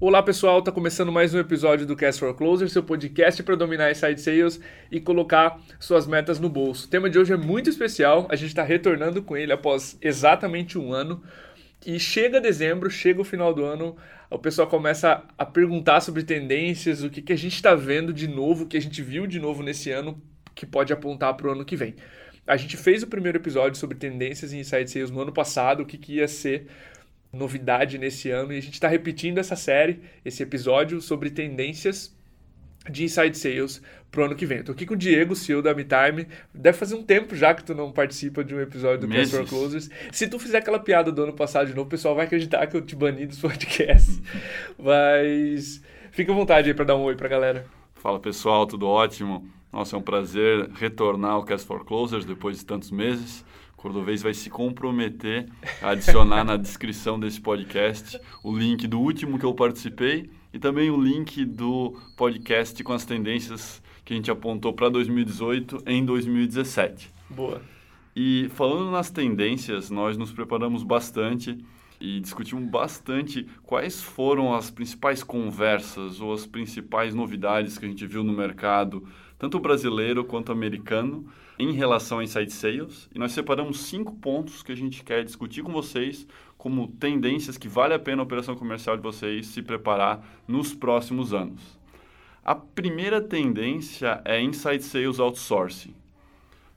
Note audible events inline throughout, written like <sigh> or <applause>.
Olá pessoal, tá começando mais um episódio do Cast for Closer, seu podcast para dominar inside sales e colocar suas metas no bolso. O tema de hoje é muito especial, a gente está retornando com ele após exatamente um ano. E chega dezembro, chega o final do ano, o pessoal começa a perguntar sobre tendências, o que, que a gente está vendo de novo, o que a gente viu de novo nesse ano que pode apontar para o ano que vem. A gente fez o primeiro episódio sobre tendências em inside sales no ano passado, o que, que ia ser novidade nesse ano e a gente está repetindo essa série, esse episódio sobre tendências de inside sales pro ano que vem. Estou aqui com o Diego, CEO da MeTime. Deve fazer um tempo já que tu não participa de um episódio do Cast for Closers. Se tu fizer aquela piada do ano passado de novo, o pessoal vai acreditar que eu te bani dos <laughs> podcasts. Mas fica à vontade aí para dar um oi para a galera. Fala pessoal, tudo ótimo? Nossa, é um prazer retornar ao Cast for Closers depois de tantos meses. Cordovez vai se comprometer a adicionar na descrição desse podcast o link do último que eu participei e também o link do podcast com as tendências que a gente apontou para 2018 em 2017. Boa. E falando nas tendências, nós nos preparamos bastante e discutimos bastante quais foram as principais conversas ou as principais novidades que a gente viu no mercado, tanto brasileiro quanto americano em relação a Inside Sales e nós separamos cinco pontos que a gente quer discutir com vocês como tendências que vale a pena a operação comercial de vocês se preparar nos próximos anos. A primeira tendência é Inside Sales Outsourcing.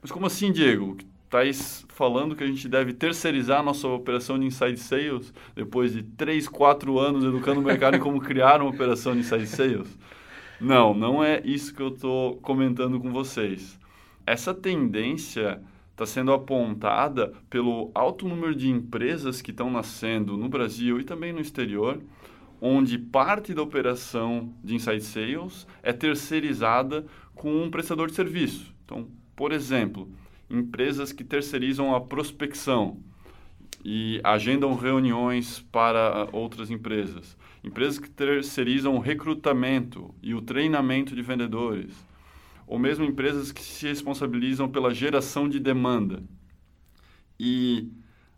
Mas como assim, Diego? Estás falando que a gente deve terceirizar a nossa operação de Inside Sales depois de 3, 4 anos educando o mercado em como criar uma operação de Inside Sales? Não, não é isso que eu estou comentando com vocês essa tendência está sendo apontada pelo alto número de empresas que estão nascendo no Brasil e também no exterior, onde parte da operação de inside sales é terceirizada com um prestador de serviço. Então, por exemplo, empresas que terceirizam a prospecção e agendam reuniões para outras empresas, empresas que terceirizam o recrutamento e o treinamento de vendedores ou mesmo empresas que se responsabilizam pela geração de demanda. E,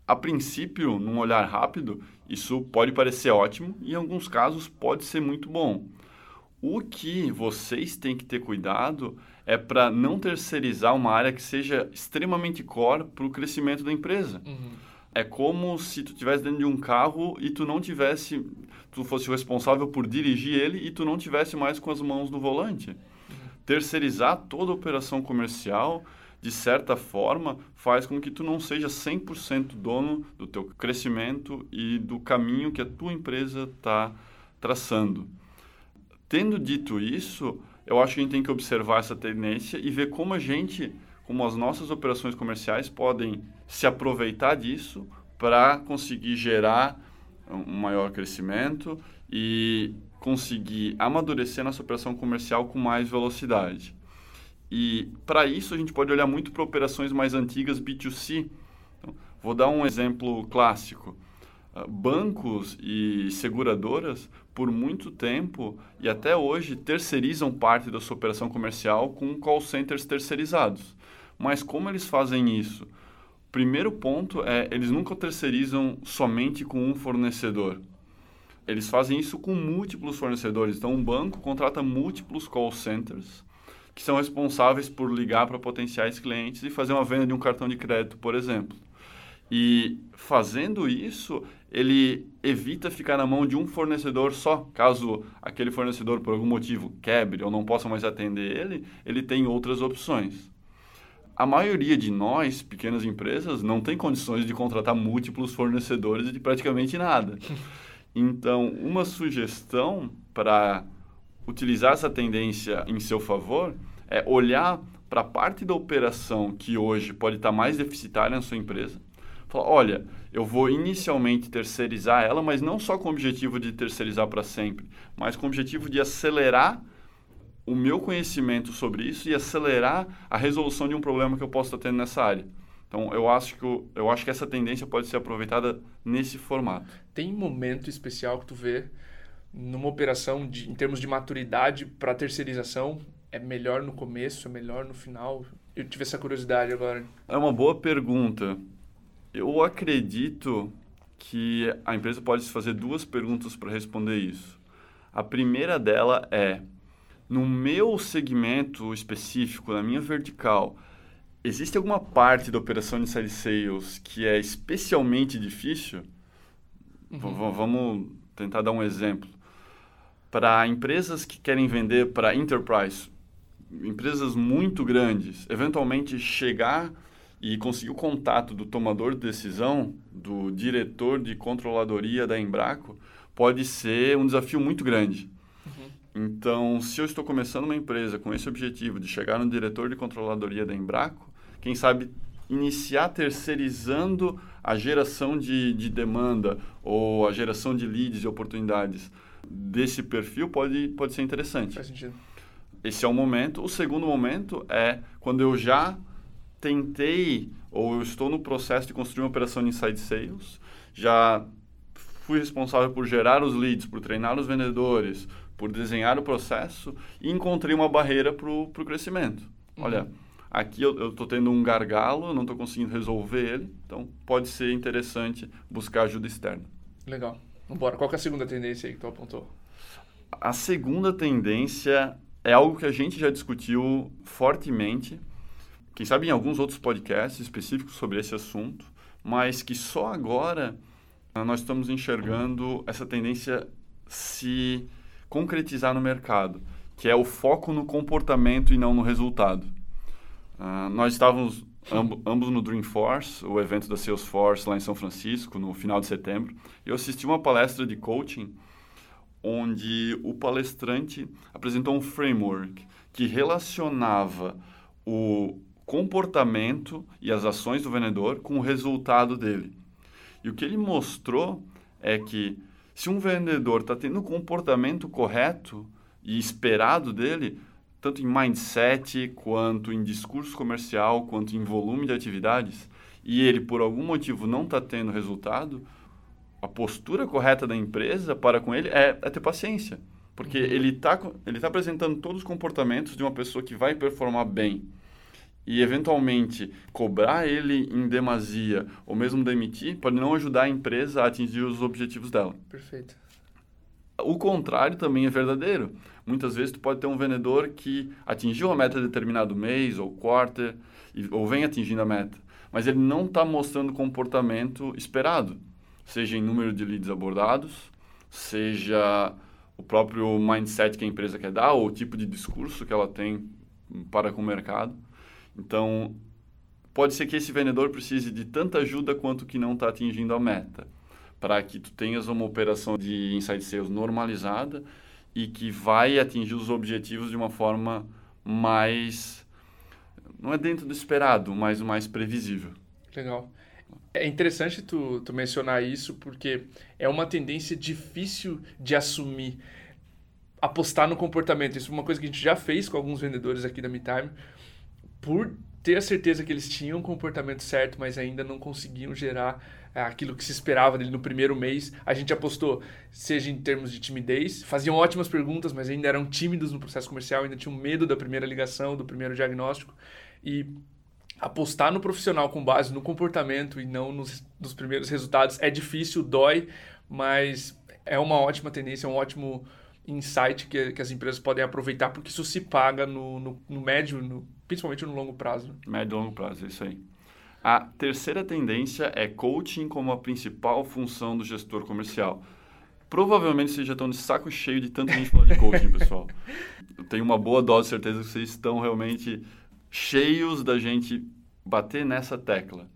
a princípio, num olhar rápido, isso pode parecer ótimo e, em alguns casos, pode ser muito bom. O que vocês têm que ter cuidado é para não terceirizar uma área que seja extremamente core para o crescimento da empresa. Uhum. É como se tu estivesse dentro de um carro e tu não tivesse, tu fosse o responsável por dirigir ele e tu não tivesse mais com as mãos no volante terceirizar toda a operação comercial, de certa forma, faz com que tu não seja 100% dono do teu crescimento e do caminho que a tua empresa está traçando. Tendo dito isso, eu acho que a gente tem que observar essa tendência e ver como a gente, como as nossas operações comerciais podem se aproveitar disso para conseguir gerar um maior crescimento e conseguir amadurecer nossa operação comercial com mais velocidade. E para isso a gente pode olhar muito para operações mais antigas B2C. Então, vou dar um exemplo clássico. Ah, bancos e seguradoras, por muito tempo e até hoje, terceirizam parte da sua operação comercial com call centers terceirizados. Mas como eles fazem isso? Primeiro ponto é, eles nunca terceirizam somente com um fornecedor eles fazem isso com múltiplos fornecedores. Então, um banco contrata múltiplos call centers que são responsáveis por ligar para potenciais clientes e fazer uma venda de um cartão de crédito, por exemplo. E fazendo isso, ele evita ficar na mão de um fornecedor só. Caso aquele fornecedor, por algum motivo, quebre ou não possa mais atender ele, ele tem outras opções. A maioria de nós, pequenas empresas, não tem condições de contratar múltiplos fornecedores de praticamente nada. <laughs> Então, uma sugestão para utilizar essa tendência em seu favor é olhar para a parte da operação que hoje pode estar mais deficitária na sua empresa. Falar, olha, eu vou inicialmente terceirizar ela, mas não só com o objetivo de terceirizar para sempre, mas com o objetivo de acelerar o meu conhecimento sobre isso e acelerar a resolução de um problema que eu posso estar tendo nessa área. Então, eu acho, que, eu, eu acho que essa tendência pode ser aproveitada nesse formato. Tem momento especial que tu vê numa operação de, em termos de maturidade para terceirização? É melhor no começo, é melhor no final? Eu tive essa curiosidade agora. É uma boa pergunta. Eu acredito que a empresa pode se fazer duas perguntas para responder isso. A primeira dela é, no meu segmento específico, na minha vertical, existe alguma parte da operação de inside sales que é especialmente difícil? Uhum. Vamos tentar dar um exemplo. Para empresas que querem vender para enterprise, empresas muito grandes, eventualmente chegar e conseguir o contato do tomador de decisão, do diretor de controladoria da Embraco, pode ser um desafio muito grande. Uhum. Então, se eu estou começando uma empresa com esse objetivo de chegar no diretor de controladoria da Embraco, quem sabe iniciar terceirizando a geração de, de demanda ou a geração de leads e oportunidades desse perfil pode, pode ser interessante. Faz sentido. Esse é o momento. O segundo momento é quando eu já tentei ou eu estou no processo de construir uma operação de inside sales, já fui responsável por gerar os leads, por treinar os vendedores, por desenhar o processo e encontrei uma barreira para o crescimento. Uhum. Aqui eu estou tendo um gargalo, eu não estou conseguindo resolver ele, então pode ser interessante buscar ajuda externa. Legal. Vambora. Qual é a segunda tendência aí que tu apontou? A segunda tendência é algo que a gente já discutiu fortemente, quem sabe em alguns outros podcasts específicos sobre esse assunto, mas que só agora ah, nós estamos enxergando essa tendência se concretizar no mercado, que é o foco no comportamento e não no resultado. Uh, nós estávamos amb ambos no Dreamforce, o evento da Salesforce lá em São Francisco, no final de setembro, eu assisti uma palestra de coaching onde o palestrante apresentou um framework que relacionava o comportamento e as ações do vendedor com o resultado dele. E o que ele mostrou é que se um vendedor está tendo o comportamento correto e esperado dele, tanto em mindset, quanto em discurso comercial, quanto em volume de atividades, e ele por algum motivo não está tendo resultado, a postura correta da empresa para com ele é, é ter paciência. Porque uhum. ele está ele tá apresentando todos os comportamentos de uma pessoa que vai performar bem. E, eventualmente, cobrar ele em demasia ou mesmo demitir pode não ajudar a empresa a atingir os objetivos dela. Perfeito. O contrário também é verdadeiro. Muitas vezes tu pode ter um vendedor que atingiu a meta de determinado mês ou quarter, ou vem atingindo a meta, mas ele não está mostrando comportamento esperado seja em número de leads abordados, seja o próprio mindset que a empresa quer dar ou o tipo de discurso que ela tem para com o mercado. Então, pode ser que esse vendedor precise de tanta ajuda quanto que não está atingindo a meta, para que tu tenhas uma operação de inside sales normalizada e que vai atingir os objetivos de uma forma mais não é dentro do esperado, mas mais previsível. Legal. É interessante tu, tu mencionar isso porque é uma tendência difícil de assumir. Apostar no comportamento. Isso é uma coisa que a gente já fez com alguns vendedores aqui da MeTime. Por ter a certeza que eles tinham o comportamento certo, mas ainda não conseguiam gerar é, aquilo que se esperava dele no primeiro mês. A gente apostou, seja em termos de timidez, faziam ótimas perguntas, mas ainda eram tímidos no processo comercial, ainda tinham medo da primeira ligação, do primeiro diagnóstico. E apostar no profissional com base no comportamento e não nos, nos primeiros resultados é difícil, dói, mas é uma ótima tendência, é um ótimo insight que, que as empresas podem aproveitar, porque isso se paga no, no, no médio, no, principalmente no longo prazo. Médio e longo prazo, é isso aí. A terceira tendência é coaching como a principal função do gestor comercial. Provavelmente vocês já estão de saco cheio de tanto a gente falar de coaching, pessoal. <laughs> Eu tenho uma boa dose de certeza que vocês estão realmente cheios da gente bater nessa tecla.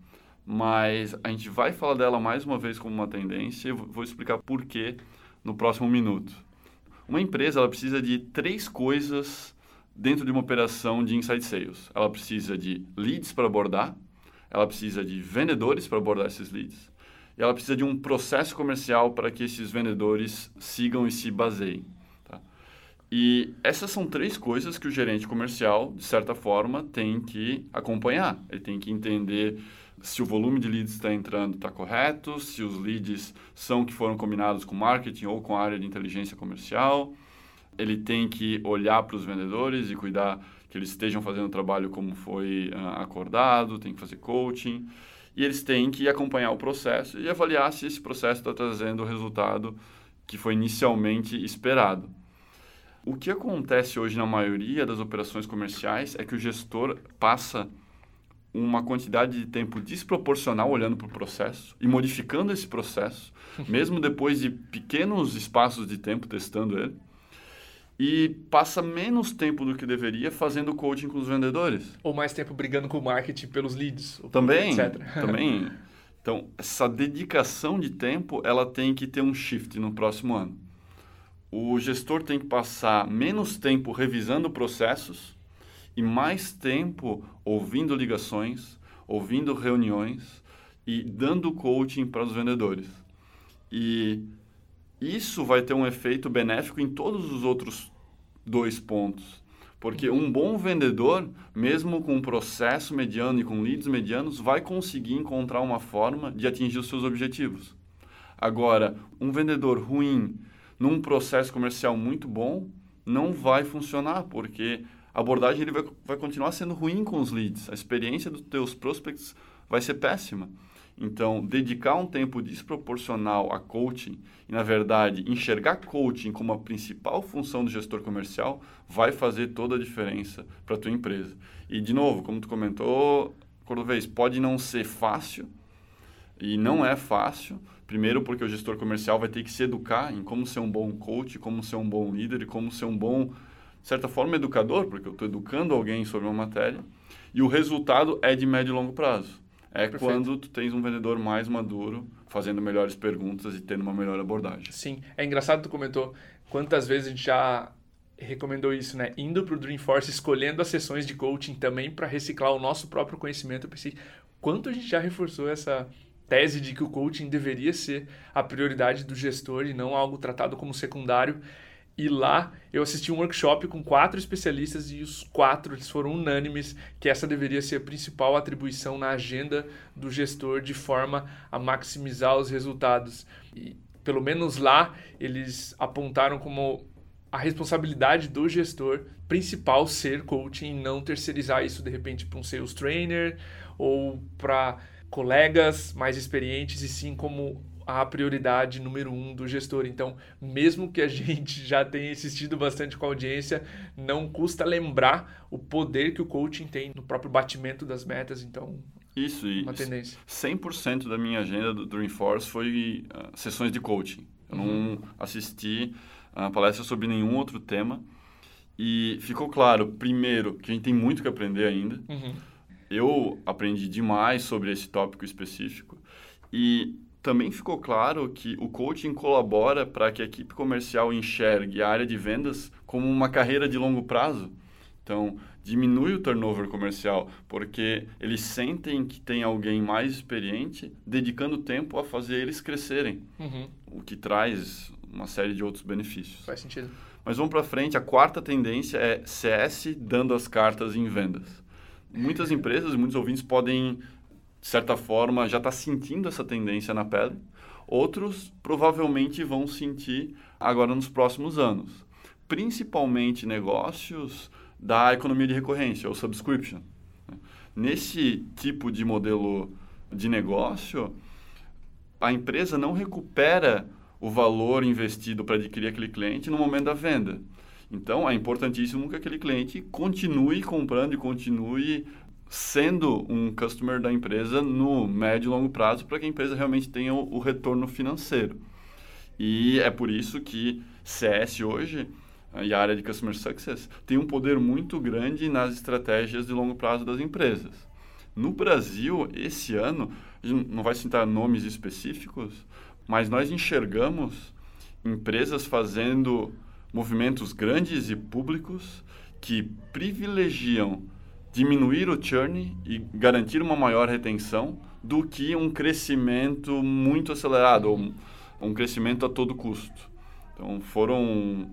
Mas a gente vai falar dela mais uma vez como uma tendência e vou explicar por quê no próximo minuto. Uma empresa ela precisa de três coisas dentro de uma operação de inside sales. Ela precisa de leads para abordar, ela precisa de vendedores para abordar esses leads, e ela precisa de um processo comercial para que esses vendedores sigam e se baseiem. E essas são três coisas que o gerente comercial, de certa forma, tem que acompanhar. Ele tem que entender se o volume de leads está entrando está correto, se os leads são que foram combinados com marketing ou com a área de inteligência comercial. Ele tem que olhar para os vendedores e cuidar que eles estejam fazendo o trabalho como foi uh, acordado, tem que fazer coaching. E eles têm que acompanhar o processo e avaliar se esse processo está trazendo o resultado que foi inicialmente esperado. O que acontece hoje na maioria das operações comerciais é que o gestor passa uma quantidade de tempo desproporcional olhando para o processo e modificando esse processo, mesmo depois de pequenos espaços de tempo testando ele, e passa menos tempo do que deveria fazendo coaching com os vendedores. Ou mais tempo brigando com o marketing pelos leads, também, etc. <laughs> Também. Então, essa dedicação de tempo, ela tem que ter um shift no próximo ano. O gestor tem que passar menos tempo revisando processos e mais tempo ouvindo ligações, ouvindo reuniões e dando coaching para os vendedores. E isso vai ter um efeito benéfico em todos os outros dois pontos. Porque um bom vendedor, mesmo com um processo mediano e com leads medianos, vai conseguir encontrar uma forma de atingir os seus objetivos. Agora, um vendedor ruim num processo comercial muito bom não vai funcionar, porque a abordagem ele vai, vai continuar sendo ruim com os leads. A experiência dos teus prospects vai ser péssima. Então, dedicar um tempo desproporcional a coaching e, na verdade, enxergar coaching como a principal função do gestor comercial vai fazer toda a diferença para a tua empresa. E, de novo, como tu comentou, Cordovez, pode não ser fácil e não é fácil. Primeiro, porque o gestor comercial vai ter que se educar em como ser um bom coach, como ser um bom líder e como ser um bom de certa forma, educador, porque eu estou educando alguém sobre uma matéria, e o resultado é de médio e longo prazo. É Perfeito. quando tu tens um vendedor mais maduro, fazendo melhores perguntas e tendo uma melhor abordagem. Sim, é engraçado que tu comentou quantas vezes a gente já recomendou isso, né? Indo para o Dreamforce, escolhendo as sessões de coaching também para reciclar o nosso próprio conhecimento. Eu pensei, quanto a gente já reforçou essa tese de que o coaching deveria ser a prioridade do gestor e não algo tratado como secundário. E lá eu assisti um workshop com quatro especialistas e os quatro eles foram unânimes que essa deveria ser a principal atribuição na agenda do gestor de forma a maximizar os resultados. E pelo menos lá eles apontaram como a responsabilidade do gestor principal ser coaching e não terceirizar isso de repente para um sales trainer ou para colegas mais experientes e sim como a prioridade número um do gestor. Então, mesmo que a <laughs> gente já tenha insistido bastante com a audiência, não custa lembrar o poder que o coaching tem no próprio batimento das metas. Então, isso, uma tendência. 100% da minha agenda do Dreamforce foi uh, sessões de coaching. Eu uhum. não assisti a uh, palestra sobre nenhum outro tema. E ficou claro, primeiro, que a gente tem muito que aprender ainda. Uhum. Eu aprendi demais sobre esse tópico específico. E também ficou claro que o coaching colabora para que a equipe comercial enxergue a área de vendas como uma carreira de longo prazo. Então, diminui o turnover comercial, porque eles sentem que tem alguém mais experiente dedicando tempo a fazer eles crescerem, uhum. o que traz uma série de outros benefícios. Faz sentido. Mas vamos para frente, a quarta tendência é CS dando as cartas em vendas. Muitas <laughs> empresas, muitos ouvintes podem de certa forma, já está sentindo essa tendência na pele. Outros provavelmente vão sentir agora nos próximos anos. Principalmente negócios da economia de recorrência, ou subscription. Nesse tipo de modelo de negócio, a empresa não recupera o valor investido para adquirir aquele cliente no momento da venda. Então, é importantíssimo que aquele cliente continue comprando e continue sendo um customer da empresa no médio e longo prazo para que a empresa realmente tenha o, o, retorno financeiro. E é por isso que CS hoje e a área de Customer Success tem um poder muito grande nas estratégias de longo prazo das empresas. No Brasil, esse ano, não vai citar nomes específicos, mas nós enxergamos empresas fazendo movimentos grandes e públicos que privilegiam diminuir o churn e garantir uma maior retenção do que um crescimento muito acelerado, ou um, crescimento a todo custo. Então, foram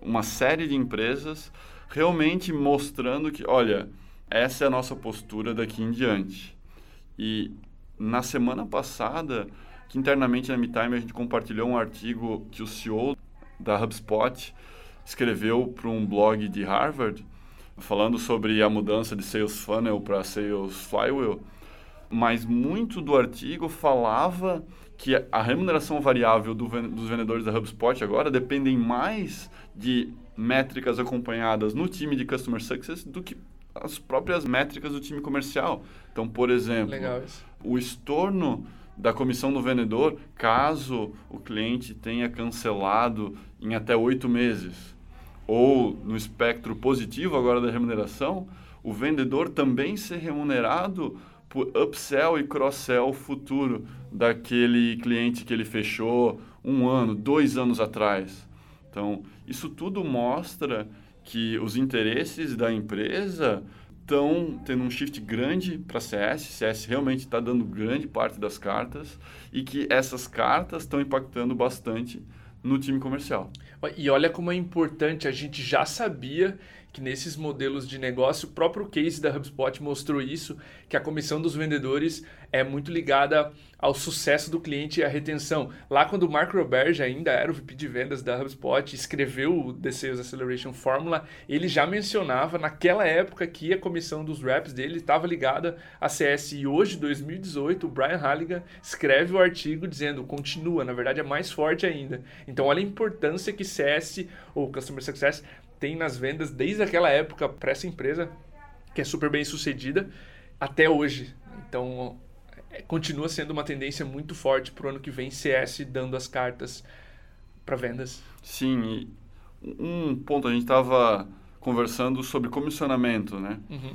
uma série de empresas realmente mostrando que, olha, essa é a nossa postura daqui em diante. E na semana passada, que internamente na MeTime a gente compartilhou um artigo que o CEO da HubSpot escreveu para um blog de Harvard, falando sobre a mudança de Sales Funnel para Sales Flywheel, mas muito do artigo falava que a remuneração variável do, dos vendedores da HubSpot agora dependem mais de métricas acompanhadas no time de Customer Success do que as próprias métricas do time comercial. Então, por exemplo, o estorno da comissão do vendedor, caso o cliente tenha cancelado em até oito meses, ou no espectro positivo agora da remuneração, o vendedor também ser remunerado por upsell e cross-sell futuro daquele cliente que ele fechou um ano, dois anos atrás. Então, isso tudo mostra que os interesses da empresa estão tendo um shift grande para CS, CS realmente está dando grande parte das cartas e que essas cartas estão impactando bastante no time comercial. E olha como é importante, a gente já sabia que nesses modelos de negócio, o próprio case da HubSpot mostrou isso, que a comissão dos vendedores é muito ligada ao sucesso do cliente e à retenção. Lá quando o Mark Roberge ainda era o VP de vendas da HubSpot, escreveu o The Sales Acceleration Formula, ele já mencionava naquela época que a comissão dos reps dele estava ligada a CS. E hoje, 2018, o Brian Halligan escreve o artigo dizendo continua, na verdade é mais forte ainda. Então olha a importância que CS ou Customer Success tem nas vendas desde aquela época para essa empresa, que é super bem sucedida, até hoje. Então, é, continua sendo uma tendência muito forte para o ano que vem, CS dando as cartas para vendas. Sim, um ponto, a gente estava conversando sobre comissionamento, né? Uhum.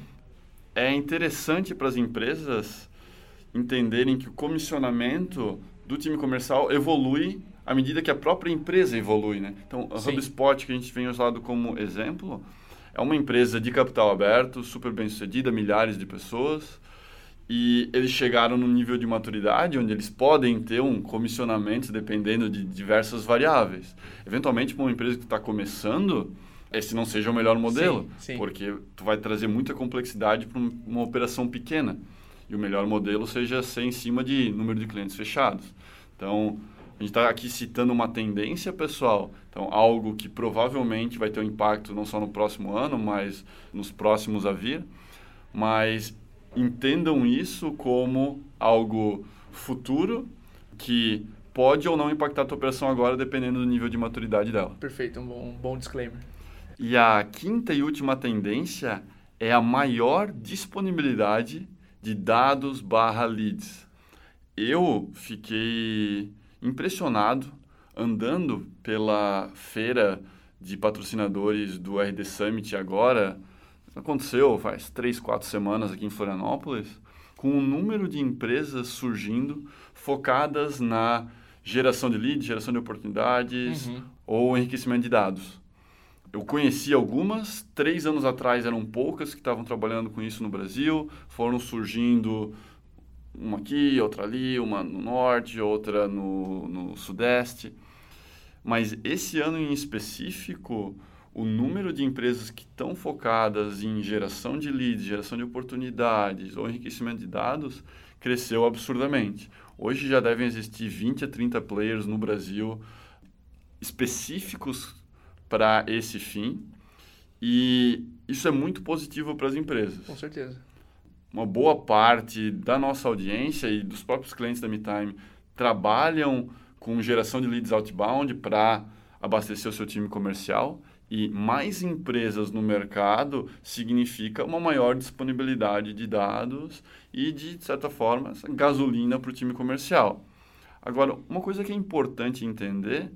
É interessante para as empresas entenderem que o comissionamento do time comercial evolui à medida que a própria empresa evolui, né? Então, a. HubSpot, que a gente vem usado como exemplo, é uma empresa de capital aberto, super bem sucedida, milhares de pessoas, e eles chegaram no nível de maturidade onde eles podem ter um comissionamento dependendo de diversas variáveis. Eventualmente, para uma empresa que está começando, esse não seja o melhor modelo, sim, sim. porque tu vai trazer muita complexidade para uma operação pequena. E o melhor modelo seja ser em cima de número de clientes fechados. Então, a gente está aqui citando uma tendência, pessoal. Então, algo que provavelmente vai ter um impacto não só no próximo ano, mas nos próximos a vir. Mas entendam isso como algo futuro que pode ou não impactar a tua operação agora, dependendo do nível de maturidade dela. Perfeito, um bom, um bom disclaimer. E a quinta e última tendência é a maior disponibilidade de dados barra leads. Eu fiquei impressionado andando pela feira de patrocinadores do RD Summit agora, aconteceu faz três, quatro semanas aqui em Florianópolis, com um número de empresas surgindo focadas na geração de leads, geração de oportunidades uhum. ou enriquecimento de dados. Eu conheci algumas, três anos atrás eram poucas que estavam trabalhando com isso no Brasil, foram surgindo uma aqui, outra ali, uma no norte, outra no, no sudeste. Mas esse ano em específico, o número de empresas que estão focadas em geração de leads, geração de oportunidades ou enriquecimento de dados cresceu absurdamente. Hoje já devem existir 20 a 30 players no Brasil específicos para esse fim e isso é muito positivo para as empresas. Com certeza uma boa parte da nossa audiência e dos próprios clientes da MeTime trabalham com geração de leads outbound para abastecer o seu time comercial e mais empresas no mercado significa uma maior disponibilidade de dados e, de, de certa forma, gasolina para o time comercial. Agora, uma coisa que é importante entender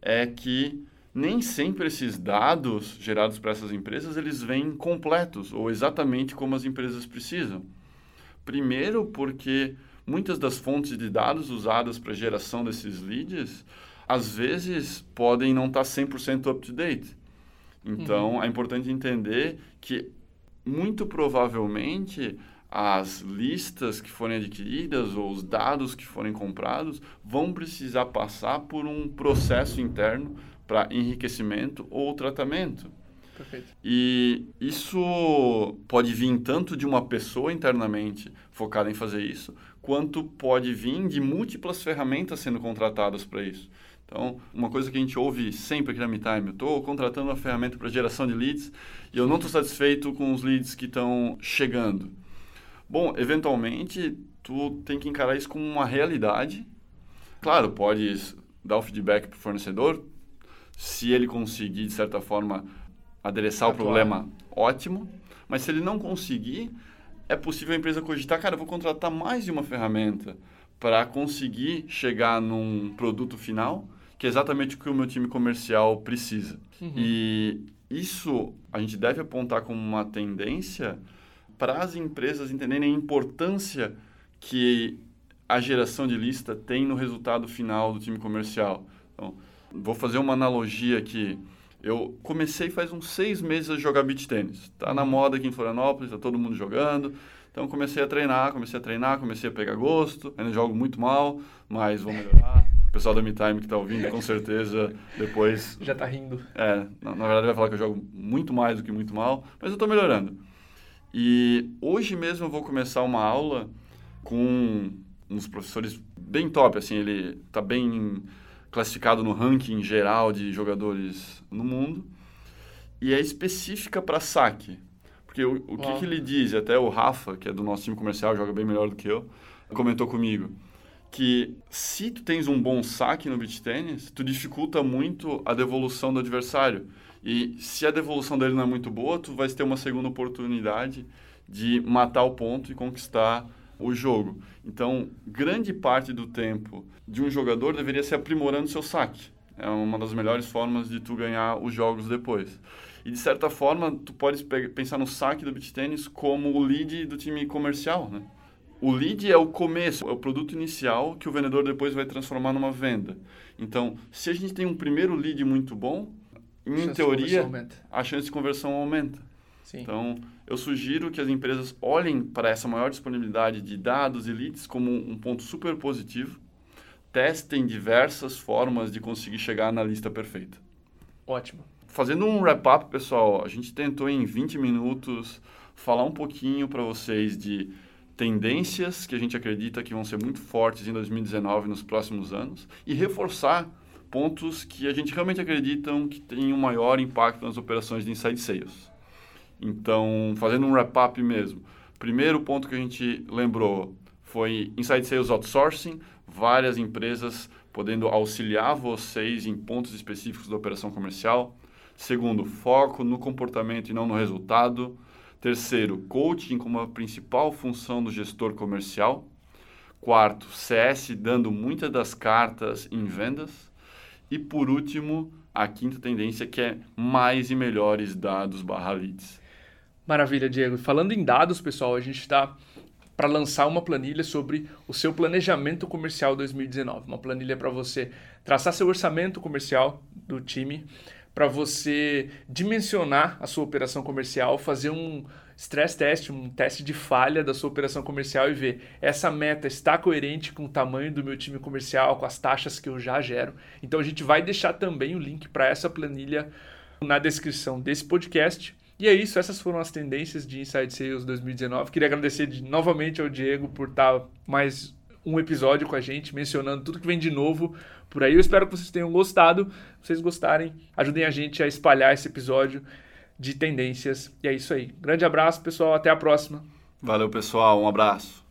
é que nem sempre esses dados gerados para essas empresas eles vêm completos ou exatamente como as empresas precisam. Primeiro, porque muitas das fontes de dados usadas para geração desses leads às vezes podem não estar 100% up to date. Então, uhum. é importante entender que muito provavelmente as listas que forem adquiridas ou os dados que forem comprados vão precisar passar por um processo interno para enriquecimento ou tratamento. Perfeito. E isso pode vir tanto de uma pessoa internamente focada em fazer isso, quanto pode vir de múltiplas ferramentas sendo contratadas para isso. Então, uma coisa que a gente ouve sempre aqui na MeTime, eu estou contratando uma ferramenta para geração de leads e eu não estou satisfeito com os leads que estão chegando. Bom, eventualmente, tu tem que encarar isso como uma realidade claro, pode dar o feedback para o fornecedor. Se ele conseguir, de certa forma, adereçar Atuar. o problema, ótimo. Mas se ele não conseguir, é possível a empresa cogitar, cara, eu vou contratar mais de uma ferramenta para conseguir chegar num produto final que é exatamente o que o meu time comercial precisa. Uhum. E isso a gente deve apontar como uma tendência para as empresas entenderem a importância que a geração de lista tem no resultado final do time comercial. Então, vou fazer uma analogia aqui. Eu comecei faz uns seis meses a jogar beach tênis. Tá na moda aqui em Florianópolis, tá todo mundo jogando. Então comecei a treinar, comecei a treinar, comecei a pegar gosto. Ainda jogo muito mal, mas vou melhorar. O pessoal da MeTime que está ouvindo, com certeza, depois... <laughs> Já está rindo. É, na, na, verdade vai falar que eu jogo muito mais do que muito mal, mas eu estou melhorando. E hoje mesmo eu vou começar uma aula com uns professores bem top, assim, ele está bem classificado no ranking geral de jogadores no mundo e é específica para saque. Porque o, o que, que, ele diz, até o Rafa, que é do nosso time comercial, joga bem melhor do que eu, comentou comigo, que se tu tens um bom saque no beach tênis, tu dificulta muito a devolução do adversário. E se a devolução dele não é muito boa, tu vai ter uma segunda oportunidade de matar o ponto e conquistar o jogo. Então, grande parte do tempo de um jogador deveria ser aprimorando seu saque. É uma das melhores formas de tu ganhar os jogos depois. E de certa forma, tu podes pensar no saque do beach tênis como o lead do time comercial, né? O lead é o começo, é o produto inicial que o vendedor depois vai transformar numa venda. Então, se a gente tem um primeiro lead muito bom, em teoria, a chance de conversão aumenta. Sim. Então, eu sugiro que as empresas olhem para essa maior disponibilidade de dados e leads como um ponto super positivo. Testem diversas formas de conseguir chegar na lista perfeita. Ótimo. Fazendo um wrap-up, pessoal, a gente tentou em 20 minutos falar um pouquinho para vocês de tendências que a gente acredita que vão ser muito fortes em 2019 nos próximos anos e reforçar pontos que a gente realmente acredita que têm um maior impacto nas operações de inside sales. Então, fazendo um wrap-up mesmo, primeiro ponto que a gente lembrou foi inside sales outsourcing, várias empresas podendo auxiliar vocês em pontos específicos da operação comercial. Segundo, foco no comportamento e não no resultado. Terceiro, coaching como a principal função do gestor comercial. Quarto, CS dando muitas das cartas em vendas. E por último, a quinta tendência que é mais e melhores dados barra leads. Maravilha, Diego. Falando em dados, pessoal, a gente está para lançar uma planilha sobre o seu planejamento comercial 2019. Uma planilha para você traçar seu orçamento comercial do time, para você dimensionar a sua operação comercial, fazer um stress test, um teste de falha da sua operação comercial e ver essa meta está coerente com o tamanho do meu time comercial, com as taxas que eu já gero. Então a gente vai deixar também o link para essa planilha na descrição desse podcast. E é isso, essas foram as tendências de Inside Sales 2019. Queria agradecer de, novamente ao Diego por estar mais um episódio com a gente, mencionando tudo que vem de novo por aí. Eu espero que vocês tenham gostado. Se vocês gostarem, ajudem a gente a espalhar esse episódio de tendências. E é isso aí. Grande abraço, pessoal. Até a próxima. Valeu, pessoal. Um abraço.